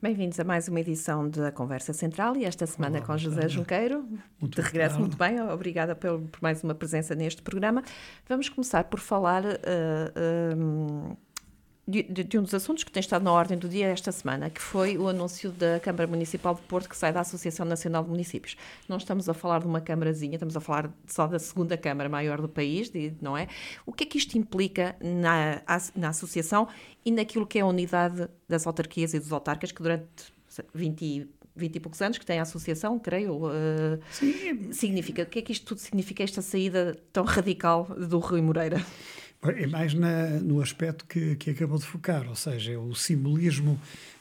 Bem-vindos a mais uma edição da Conversa Central e esta semana Olá, com José Junqueiro. Muito de regresso, muito bem. Obrigada por, por, mais uma presença neste programa. Vamos começar por falar. Uh, uh, de, de, um dos assuntos que tem estado na ordem do dia esta semana, que foi o anúncio da Câmara Municipal de Porto, que sai da Associação Nacional de Municípios. Não estamos a falar de uma Câmarazinha, estamos a falar só da segunda Câmara maior do país, não é? O que é que isto implica na, na associação e naquilo que é a unidade das autarquias e dos autarcas, que durante 20 20 e poucos anos que tem a associação, creio, uh, significa. O que é que isto tudo significa, esta saída tão radical do Rui Moreira? É mais na, no aspecto que, que acabou de focar, ou seja, é o simbolismo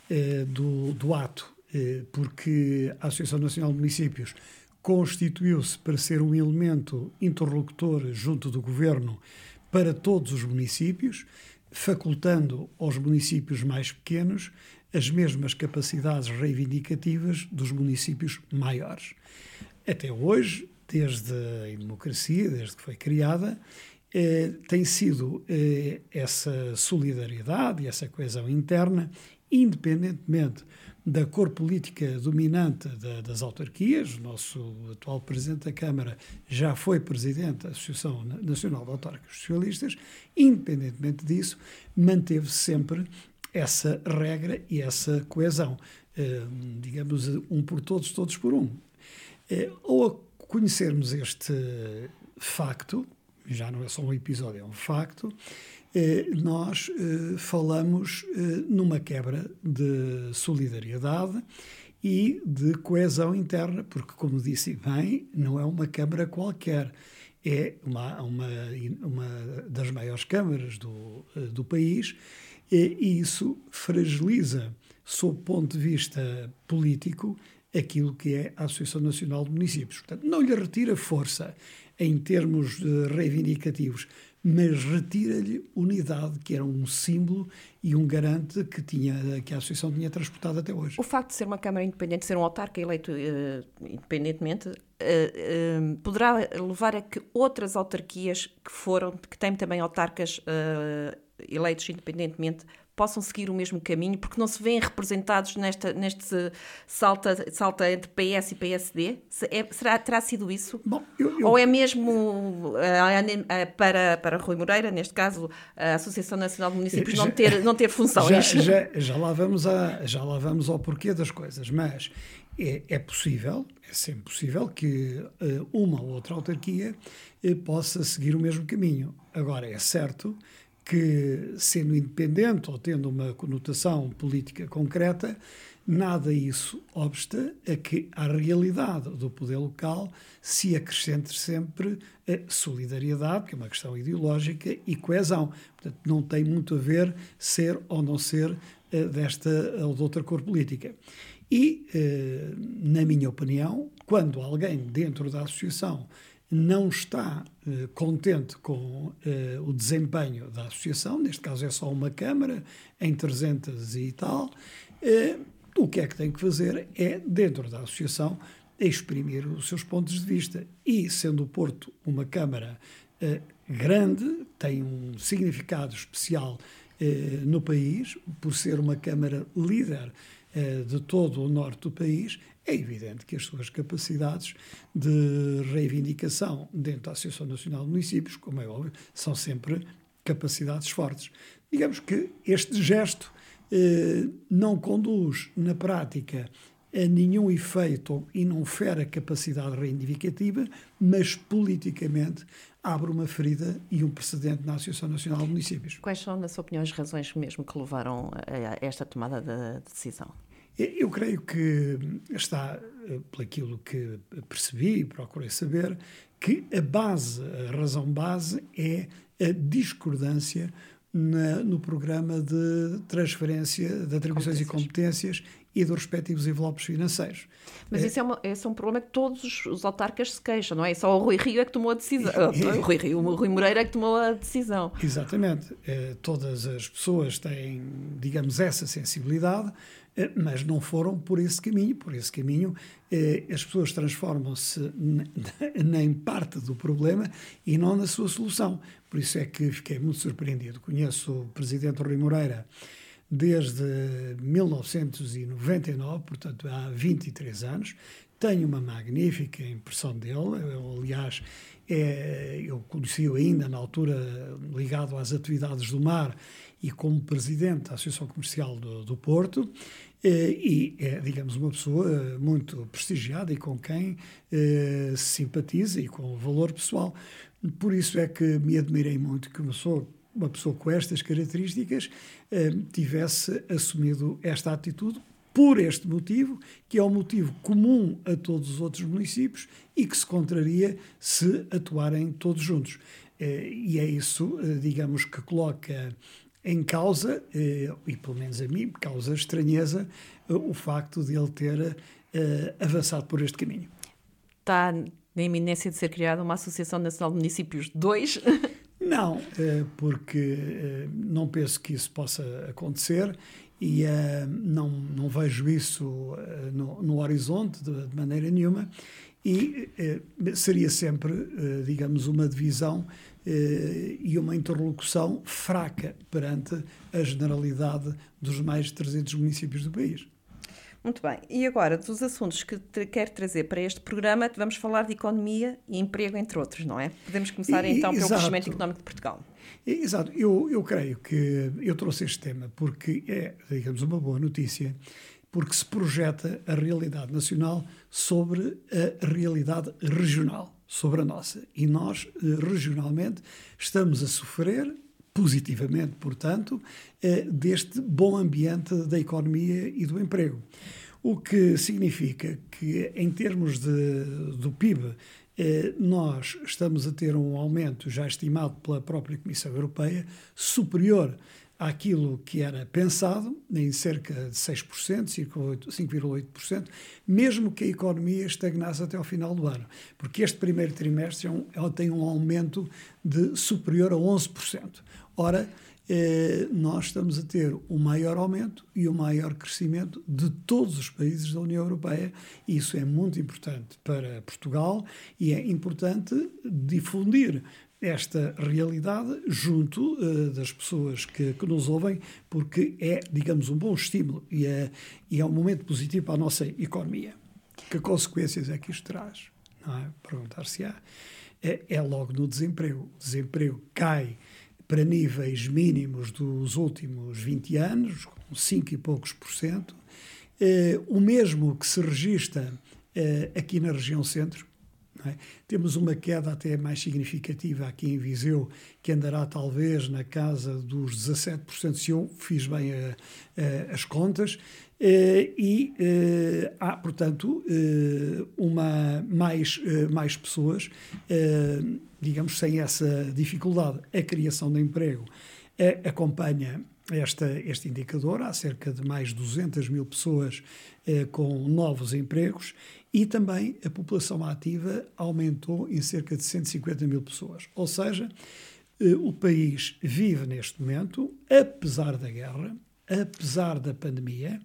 eh, do, do ato, eh, porque a Associação Nacional de Municípios constituiu-se para ser um elemento interlocutor junto do governo para todos os municípios, facultando aos municípios mais pequenos as mesmas capacidades reivindicativas dos municípios maiores. Até hoje, desde a democracia, desde que foi criada, eh, tem sido eh, essa solidariedade e essa coesão interna, independentemente da cor política dominante da, das autarquias. O nosso atual Presidente da Câmara já foi Presidente da Associação Nacional de Autárquicos Socialistas. Independentemente disso, manteve sempre essa regra e essa coesão. Eh, digamos, um por todos, todos por um. Eh, ao conhecermos este facto, já não é só um episódio, é um facto, eh, nós eh, falamos eh, numa quebra de solidariedade e de coesão interna, porque, como disse bem, não é uma Câmara qualquer, é uma, uma, uma das maiores câmaras do, do país e isso fragiliza, sob o ponto de vista político, aquilo que é a Associação Nacional de Municípios. Portanto, não lhe retira força em termos reivindicativos, mas retira-lhe unidade, que era um símbolo e um garante que, tinha, que a Associação tinha transportado até hoje. O facto de ser uma Câmara independente, ser um autarca eleito uh, independentemente, uh, uh, poderá levar a que outras autarquias que foram, que têm também autarcas eleitos independentemente, possam seguir o mesmo caminho, porque não se veem representados nesta, neste salta, salta entre PS e PSD? É, será, terá sido isso? Bom, eu, eu... Ou é mesmo para, para Rui Moreira, neste caso, a Associação Nacional de Municípios, já, não, ter, não ter função? Já, já, já, lá vamos a, já lá vamos ao porquê das coisas, mas é, é possível, é sempre possível que uh, uma ou outra autarquia possa seguir o mesmo caminho. Agora, é certo que, sendo independente ou tendo uma conotação política concreta, nada isso obsta a que à realidade do poder local se acrescente sempre a solidariedade, que é uma questão ideológica, e coesão. Portanto, não tem muito a ver ser ou não ser eh, desta ou de outra cor política. E, eh, na minha opinião, quando alguém dentro da associação não está eh, contente com eh, o desempenho da associação, neste caso é só uma Câmara, em 300 e tal, eh, o que é que tem que fazer é, dentro da associação, exprimir os seus pontos de vista. E, sendo o Porto uma Câmara grande, tem um significado especial no país, por ser uma Câmara líder de todo o norte do país, é evidente que as suas capacidades de reivindicação dentro da Associação Nacional de Municípios, como é óbvio, são sempre capacidades fortes. Digamos que este gesto eh, não conduz, na prática, a nenhum efeito e não fere a capacidade reivindicativa, mas politicamente abre uma ferida e um precedente na Associação Nacional de Municípios. Quais são, na sua opinião, as razões mesmo que levaram a esta tomada de decisão? Eu creio que está, eh, pelaquilo que percebi e procurei saber, que a base, a razão base é a discordância na, no programa de transferência de atribuições e competências e dos respectivos envelopes financeiros. Mas é, isso é, uma, esse é um problema que todos os autarcas se queixam, não é? Só o Rui Rio é que tomou a decisão. o Rui Rio, o Rui Moreira é que tomou a decisão. Exatamente. É, todas as pessoas têm, digamos, essa sensibilidade, eh, mas não foram por esse caminho. Por esse caminho, eh, as pessoas transformam-se em parte do problema e não na sua solução. Por isso é que fiquei muito surpreendido. Conheço o presidente Rui Moreira desde 1999, portanto há 23 anos. Tenho uma magnífica impressão dele. Eu, aliás, é, eu conheci-o ainda na altura ligado às atividades do mar e como presidente da Associação Comercial do, do Porto. Eh, e é, digamos, uma pessoa muito prestigiada e com quem eh, se simpatiza e com valor pessoal. Por isso é que me admirei muito que uma pessoa, uma pessoa com estas características eh, tivesse assumido esta atitude por este motivo, que é um motivo comum a todos os outros municípios e que se contraria se atuarem todos juntos. E é isso, digamos, que coloca em causa, eh, e pelo menos a mim, causa estranheza, eh, o facto de ele ter eh, avançado por este caminho. Está na iminência de ser criada uma Associação Nacional de Municípios 2? Não, porque não penso que isso possa acontecer e não, não vejo isso no, no horizonte de, de, maneira nenhuma e seria sempre, digamos, uma divisão eh, e uma interlocução fraca perante a generalidade dos mais de 300 municípios do país. Muito bem. E agora, dos assuntos que quero trazer para este programa, vamos falar de economia e emprego, entre outros, não é? Podemos começar e, então pelo crescimento económico de Portugal. Exato. Eu, eu creio que eu trouxe este tema porque é, digamos, uma boa notícia, porque se projeta a realidade nacional sobre a realidade regional sobre a nossa. E nós, eh, regionalmente, estamos a sofrer, positivamente, portanto, eh, deste bom ambiente da economia e do emprego. O que significa que, em termos de, do PIB, eh, nós estamos a ter um aumento já estimado pela própria Comissão Europeia superior àquilo que era pensado, em cerca de 6%, 5,8%, mesmo que a economia estagnasse até ao final do ano. Porque este primeiro trimestre ela é tem um aumento de superior a 11%. Ora, eh, nós estamos a ter o maior aumento e o maior crescimento de todos os países da União Europeia. Isso é muito importante para Portugal e é importante difundir esta realidade junto uh, das pessoas que, que, nos ouvem, porque é, digamos, um bom estímulo e é, e é um momento positivo para a nossa economia. Que consequências é que isto traz? É? Perguntar-se-á. É, é logo no desemprego. O desemprego cai para níveis mínimos dos últimos 20 anos, com 5 e poucos por cento. Eh, o mesmo que se registra eh, aqui na região centro, é? Temos uma queda até mais significativa aqui em Viseu, que andará talvez na casa dos 17%, se eu fiz bem a, a, as contas, eh, e eh, há, portanto, eh, uma, mais, mais pessoas, digamos, sem essa dificuldade. A criação de emprego acompanha esta, este indicador, há cerca de mais de 200 mil pessoas com novos empregos e também a população ativa aumentou em cerca de 150 mil pessoas. Ou seja, eh, o país vive neste momento, apesar da guerra, apesar da pandemia,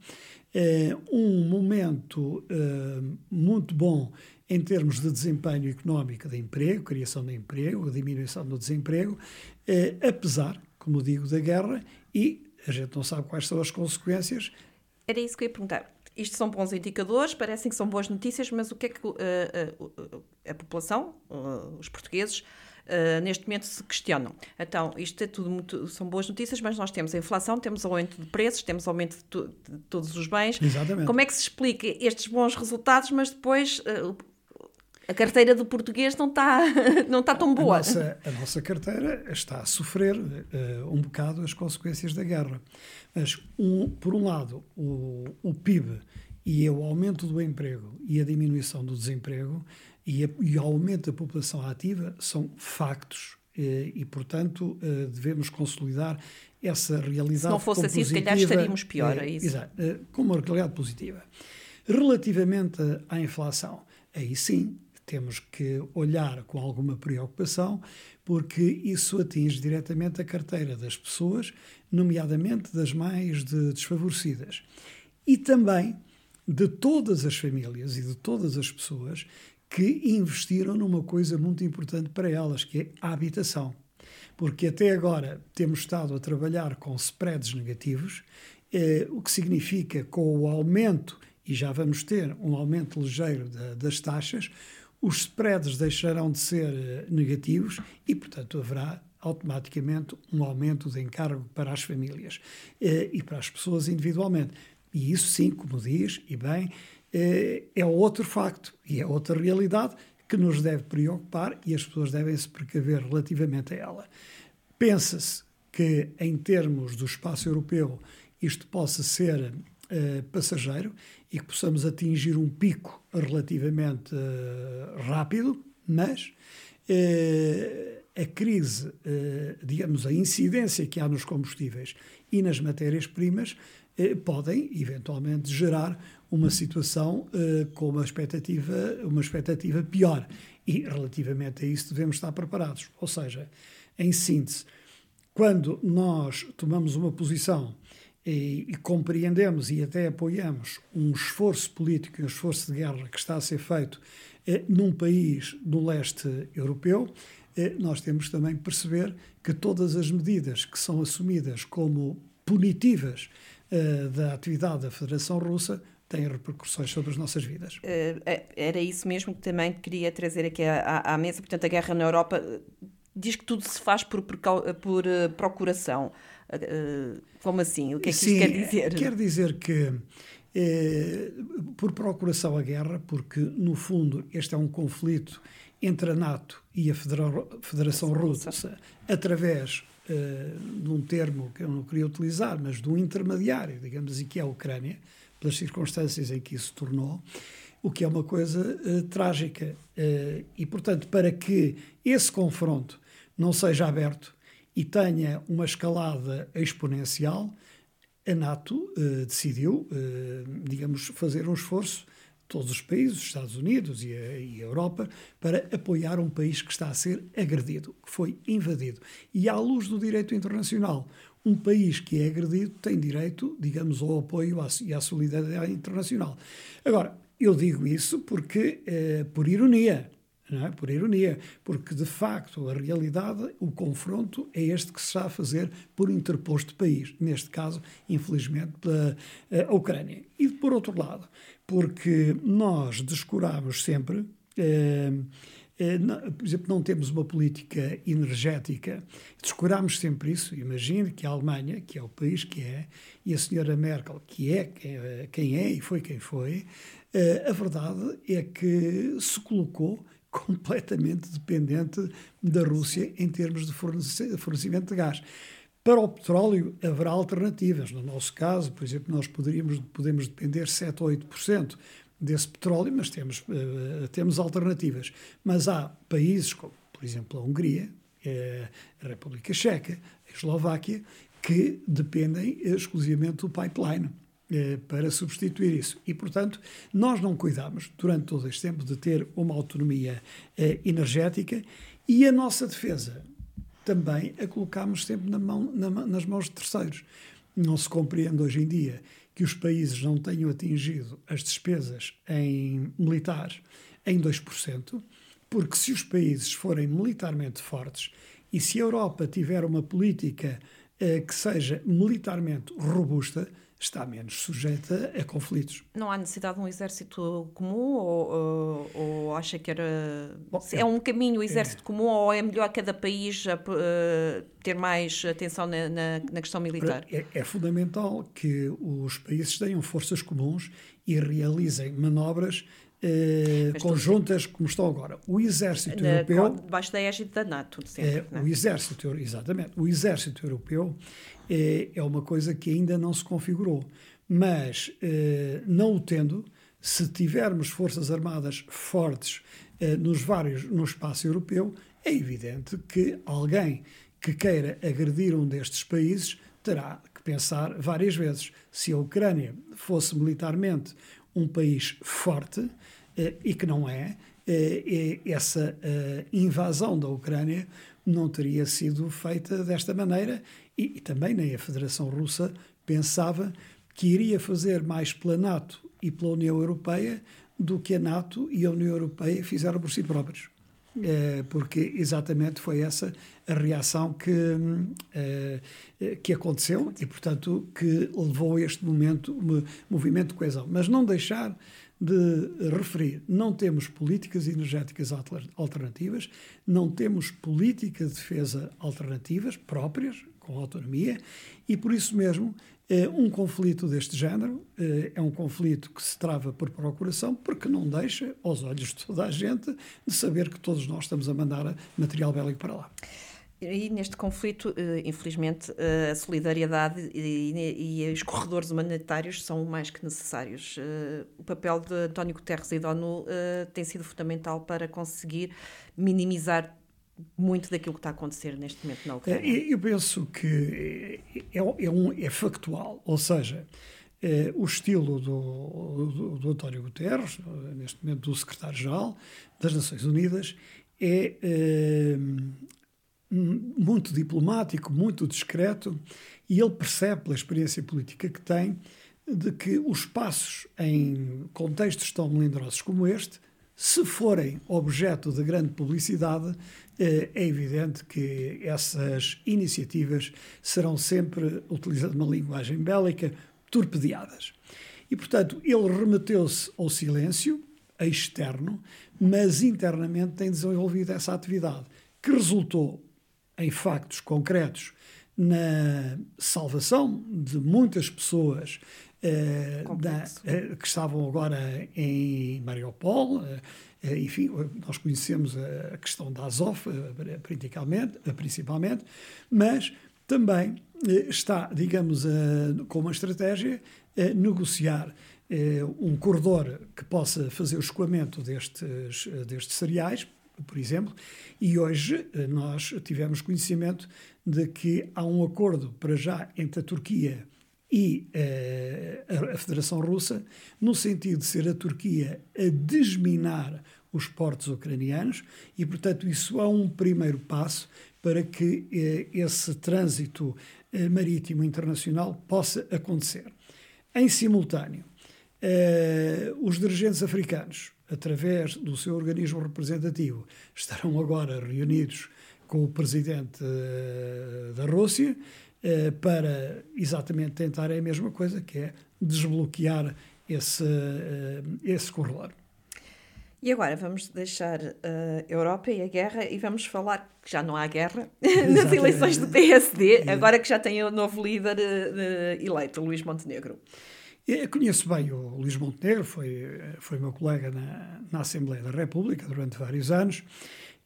eh, um momento eh, muito bom em termos de desempenho económico de emprego, criação de emprego, diminuição do desemprego, apesar, como digo, da guerra e a gente não sabe quais são as consequências. Era isso que eu ia perguntar isto são bons indicadores, parecem que são boas notícias, mas o que é que uh, uh, a população, uh, os portugueses, neste momento se questionam? Então, isto é tudo muito, são boas notícias, mas nós temos a inflação, temos aumento de preços, temos aumento de, de todos os bens. Exatamente. Como é que se explica estes bons resultados, mas depois a carteira do português não está, não está tão boa. A nossa, a nossa carteira está a sofrer uh, um bocado as consequências da guerra. Mas, um, por um lado, o, o PIB e o aumento do emprego e a diminuição do desemprego e, a, e o aumento da população ativa são factos e, e portanto, eh, devemos consolidar essa realidade. Se não fosse assim, se calhar estaríamos pior. É, isso. Exato, eh, com uma realidade positiva. Relativamente à inflação, aí sim temos que olhar com alguma preocupação, porque isso atinge diretamente a carteira das pessoas, nomeadamente das mais de desfavorecidas. E também de todas as famílias e de todas as pessoas que investiram numa coisa muito importante para elas, que é a habitação. porque até agora temos estado a trabalhar com spreads negativos, eh, o que significa com o aumento, e já vamos ter um aumento ligeiro da, das taxas, os spreads deixarão de ser eh, negativos e, portanto, haverá automaticamente um aumento de encargo para as famílias eh, e para as pessoas individualmente. E isso, sim, como diz, e bem, eh, é outro facto e é outra realidade que nos deve preocupar e as pessoas devem se precaver relativamente a ela. Pensa-se que, em termos do espaço europeu, isto possa ser uh, passageiro e que possamos atingir um pico relativamente uh, rápido, mas uh, a crise, digamos, a incidência que há nos combustíveis e nas matérias-primas podem, eventualmente, gerar uma situação com uma expectativa, uma expectativa pior. E, relativamente a isso, devemos estar preparados. Ou seja, em síntese, quando nós tomamos uma posição e, e, compreendemos e até apoiamos um esforço político, um esforço de guerra que está a ser feito eh, num país do leste europeu, eh, nós temos também perceber que todas as medidas que são assumidas como punitivas eh, da atividade da Federação Russa têm repercussões sobre as nossas vidas. Eh, era isso mesmo que também queria trazer aqui à, à mesa. Portanto, a guerra na Europa eh, diz que tudo se faz por, por eh, procuração. Eh, como assim? O que é que Sim, isso quer dizer? Quer dizer que é, por procuração a guerra, porque no fundo este é um conflito entre a NATO e a Federação Russa, através uh, de um termo que eu não queria utilizar, mas de um intermediário, digamos assim, que é a Ucrânia, pelas circunstâncias em que isso se tornou, o que é uma coisa trágica. E, portanto, para que esse confronto não seja aberto, e tenha uma escalada exponencial, a NATO eh, decidiu, eh, digamos, fazer um esforço, todos os países, os Estados Unidos e a, e a, Europa, para apoiar um país que está a ser agredido, que foi invadido. E à luz do direito internacional, um país que é agredido tem direito, digamos, ao apoio e à solidariedade internacional. Agora, eu digo isso porque, eh, por ironia, é? por ironia, porque de facto a realidade, o confronto é este que se está a fazer por interposto país, neste caso, infelizmente, pela eh, Ucrânia. E por outro lado, porque nós descuramos sempre. Eh, eh, por exemplo, não temos uma política energética, descuramos sempre isso. Imagine que a Alemanha, que é o país que é, e a senhora Merkel, que é quem é e foi quem foi, a verdade é que se colocou completamente dependente da Rússia em termos de fornecimento de gás. Para o petróleo haverá alternativas. No nosso caso, por exemplo, nós poderíamos, podemos depender 7 ou 8% desse petróleo, mas temos, uh, temos alternativas. Mas há países como, por exemplo, a Hungria, uh, a República Checa, a Eslováquia, que dependem exclusivamente do pipeline. Eh, para substituir isso. E, portanto, nós não cuidamos, durante todo este tempo, de ter uma autonomia eh, energética e a nossa defesa também a colocamos sempre na mão, na, nas mãos de terceiros. Não se compreende hoje em dia que os países não tenham atingido as despesas em militares em 2%, porque se os países forem militarmente fortes e se a Europa tiver uma política eh, que seja militarmente robusta, está menos sujeita a conflitos. Não há necessidade de um exército comum ou, ou, ou acha que era Bom, é, é, um caminho o exército é, comum ou é melhor cada país a, uh, ter mais atenção na, na, na questão militar? É, é, fundamental que os países tenham forças comuns e realizem manobras eh, conjuntas como estão agora. O exército na, europeu... Debaixo da égide da NATO, sempre. É, O exército, exatamente. O exército europeu é, é uma coisa que ainda não se configurou. Mas, eh, não o tendo, se tivermos forças armadas fortes eh, nos vários, no espaço europeu, é evidente que alguém que queira agredir um destes países terá que pensar várias vezes. Se a Ucrânia fosse militarmente um país forte, eh, e que não é, eh, essa eh, invasão da Ucrânia não teria sido feita desta maneira e, também nem a Federação Russa pensava que iria fazer mais pela NATO e pela União Europeia do que a NATO e a União Europeia fizeram por si próprios. Eh, porque exatamente foi essa a reação que, eh, que aconteceu e, portanto, que levou a este momento, movimento de coesão. Mas não deixar de referir, não temos políticas energéticas alternativas, não temos políticas de defesa alternativas próprias, com autonomia, e por isso mesmo é um conflito deste género é um conflito que se trava por procuração, porque não deixa, aos olhos de toda a gente, de saber que todos nós estamos a mandar material bélico para lá. E neste conflito, eh, infelizmente, eh, a solidariedade e, os corredores humanitários são mais que necessários. Eh, o papel de António Guterres e da ONU tem sido fundamental para conseguir minimizar muito daquilo que está a acontecer neste momento na Ucrânia. Eu penso que é, é, um, é factual, ou seja, é, o estilo do, do, do, António Guterres, neste momento do secretário-geral das Nações Unidas, é muito diplomático, muito discreto, e ele percebe, pela experiência política que tem, de que os passos em contextos tão melindrosos como este, se forem objeto de grande publicidade, eh, é evidente que essas iniciativas serão sempre, utilizando uma linguagem bélica, torpedeadas. E, portanto, ele remeteu-se ao silêncio externo, mas internamente tem desenvolvido essa atividade, que resultou em factos concretos na salvação de muitas pessoas eh, da, eh, que estavam agora em Mariupol. Eh, enfim, nós conhecemos a questão da Azov, principalmente, principalmente mas também está, digamos, com uma estratégia a negociar um corredor que possa fazer o escoamento destes, destes cereais, por exemplo, e hoje eh, nós tivemos conhecimento de que há um acordo para já entre a Turquia e uh, a Federação Russa, no sentido de ser a Turquia a desminar os portos ucranianos, e, portanto, isso é um primeiro passo para que uh, esse trânsito uh, marítimo internacional possa acontecer. Em simultâneo, os dirigentes africanos através do seu organismo representativo, estarão agora reunidos com o presidente uh, da Rússia uh, para exatamente tentar a mesma coisa, que é desbloquear esse, uh, esse corredor. E agora vamos deixar a Europa e a guerra e vamos falar que já não há guerra nas eleições do PSD, agora que já tem o novo líder eleito, Luís Montenegro. Eu conheço bem o Luís Montenegro, foi, foi meu colega na, na Assembleia da República durante vários anos,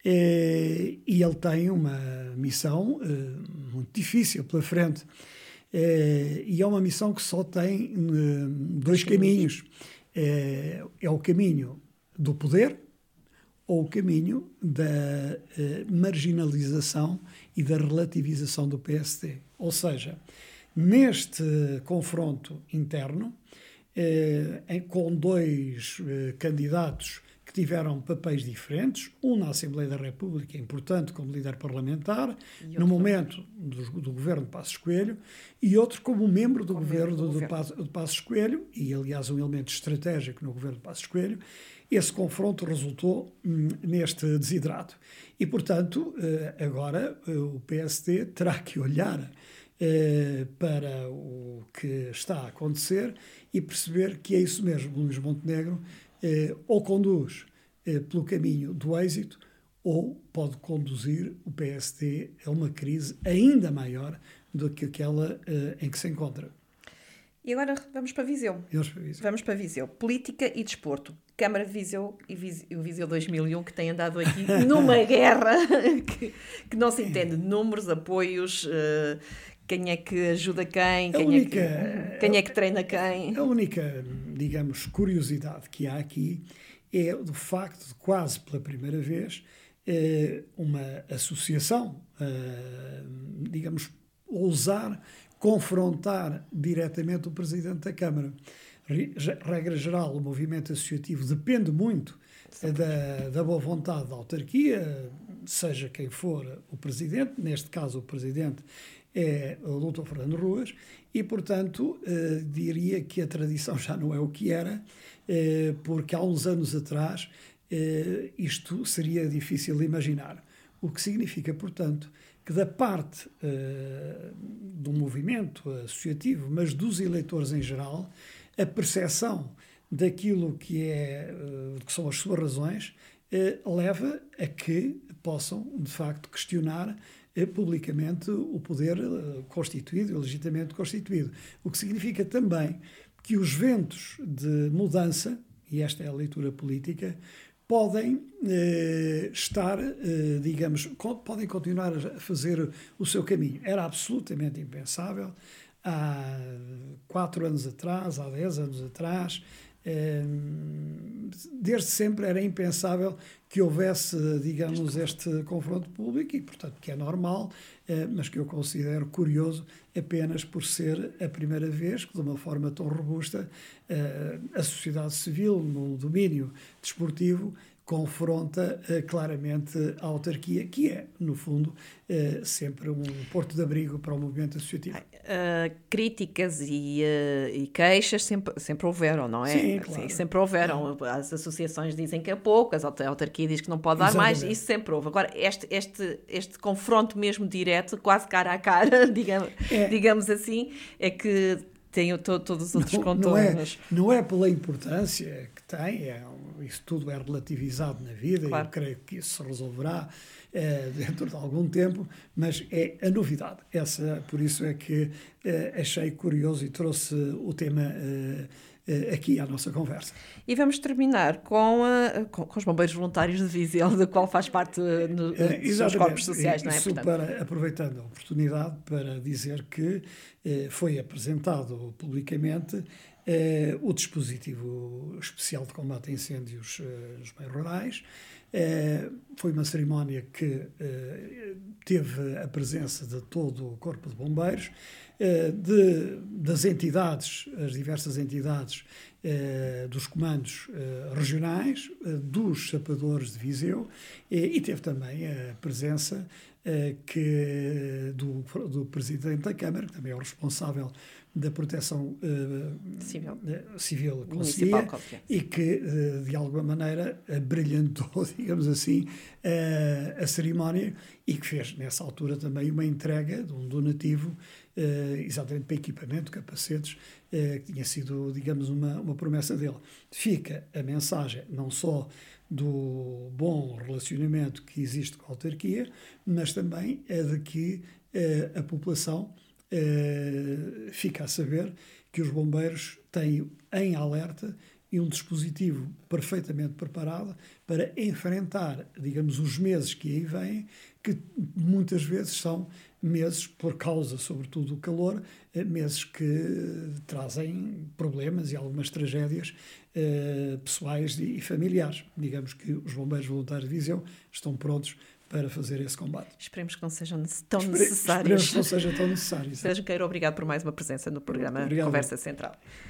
e, e ele tem uma missão uh, muito difícil pela frente. Uh, e é uma missão que só tem dois caminhos. é o caminho do poder ou o caminho da marginalização e da relativização do PSD. Ou seja, Neste confronto interno, eh, com dois eh, candidatos que tiveram papéis diferentes, um na Assembleia da República, importante como líder parlamentar, no momento do, do, governo de Passos Coelho, e outro como membro do como governo do, do, do Passos Coelho, e aliás um elemento estratégico no governo de Passos Coelho, esse confronto resultou hum, neste desidrato. E, portanto, eh, agora o PSD terá que olhar eh, para o que está a acontecer e perceber que é isso mesmo. Luís Montenegro eh, ou conduz eh, pelo caminho do êxito ou pode conduzir o PSD a uma crise ainda maior do que aquela em que se encontra. E agora vamos para Viseu. Vamos para Viseu. Vamos para Viseu. Política e desporto. Câmara de Viseu e o Viseu 2001, que tem andado aqui numa guerra que, que, não se entende. Números, apoios, uh, quem é que ajuda quem, quem, única, é que, quem é que treina quem. A única, digamos, curiosidade que há aqui é do facto de quase pela primeira vez eh, uma associação, eh, digamos, ousar confrontar diretamente o Presidente da Câmara. Regra geral, o movimento associativo depende muito da, da boa vontade da autarquia, seja quem for o Presidente, neste caso o Presidente é o Dr. Fernando Ruas, e, portanto, eh, diria que a tradição já não é o que era, eh, porque há uns anos atrás isto seria difícil de imaginar. O que significa, portanto, que da parte do movimento associativo, mas dos eleitores em geral, a percepção daquilo que, é, que são as suas razões leva a que possam, de facto, questionar publicamente o poder eh, constituído, legitimamente constituído. O que significa também que os ventos de mudança, e esta é a leitura política, podem eh, estar, eh, digamos, podem continuar a fazer o seu caminho. Era absolutamente impensável há quatro anos atrás, há dez anos atrás, desde sempre era impensável que houvesse, digamos, este confronto público e, portanto, que é normal, eh, mas que eu considero curioso apenas por ser a primeira vez que, de uma forma tão robusta, eh, a sociedade civil, no domínio desportivo, confronta uh, claramente a autarquia, que é, no fundo, uh, sempre um porto de abrigo para o movimento associativo. Uh, críticas e, e, queixas sempre, sempre houveram, não é? Sim, claro. Sim, sempre houveram. As associações dizem que é pouco, a autarquia diz que não pode dar Exatamente. mais, isso sempre houve. Agora, este, este, este confronto mesmo direto, quase cara a cara, digamos, é. digamos assim, é que tem to, todos os outros não, contornos. Não é, não é pela importância que tem, é, isso tudo é relativizado na vida claro. e eu creio que isso se resolverá é, dentro de algum tempo, mas é a novidade. Essa, por isso é que é, achei curioso e trouxe o tema é, aqui à nossa conversa. E vamos terminar com, a, com, com, os bombeiros voluntários de Viseu, do qual faz parte no, eh, dos corpos sociais, não é? Isso para, aproveitando a oportunidade para dizer que eh, foi apresentado publicamente eh, o dispositivo especial de combate a incêndios eh, nos meios rurais. Eh, foi uma cerimónia que teve a presença de todo o Corpo de Bombeiros. De, das entidades, as diversas entidades dos comandos regionais, dos sapadores de Viseu, e teve também a presença que, do, do Presidente da Câmara, que também é o responsável da proteção uh, civil, civil Conselhia, e que, uh, de alguma maneira, brilhantou, digamos assim, uh, a cerimónia e que fez, nessa altura, também uma entrega de um donativo eh, exatamente para equipamento, capacetes, eh, que tinha sido, digamos, uma, uma promessa dele. Fica a mensagem não só do bom relacionamento que existe com a autarquia, mas também é de que eh, a população fica a saber que os bombeiros têm em alerta e um dispositivo perfeitamente preparado para enfrentar, digamos, os meses que aí vêm, que muitas vezes são meses, por causa, sobretudo, do calor, eh, meses que trazem problemas e algumas tragédias eh, pessoais e familiares. Digamos que os bombeiros voluntários de Viseu estão prontos para fazer esse combate. Esperemos que não sejam tão Espere, necessários. Esperemos que não seja tão necessário. Sérgio Queiro, obrigado por mais uma presença no programa Conversa Central.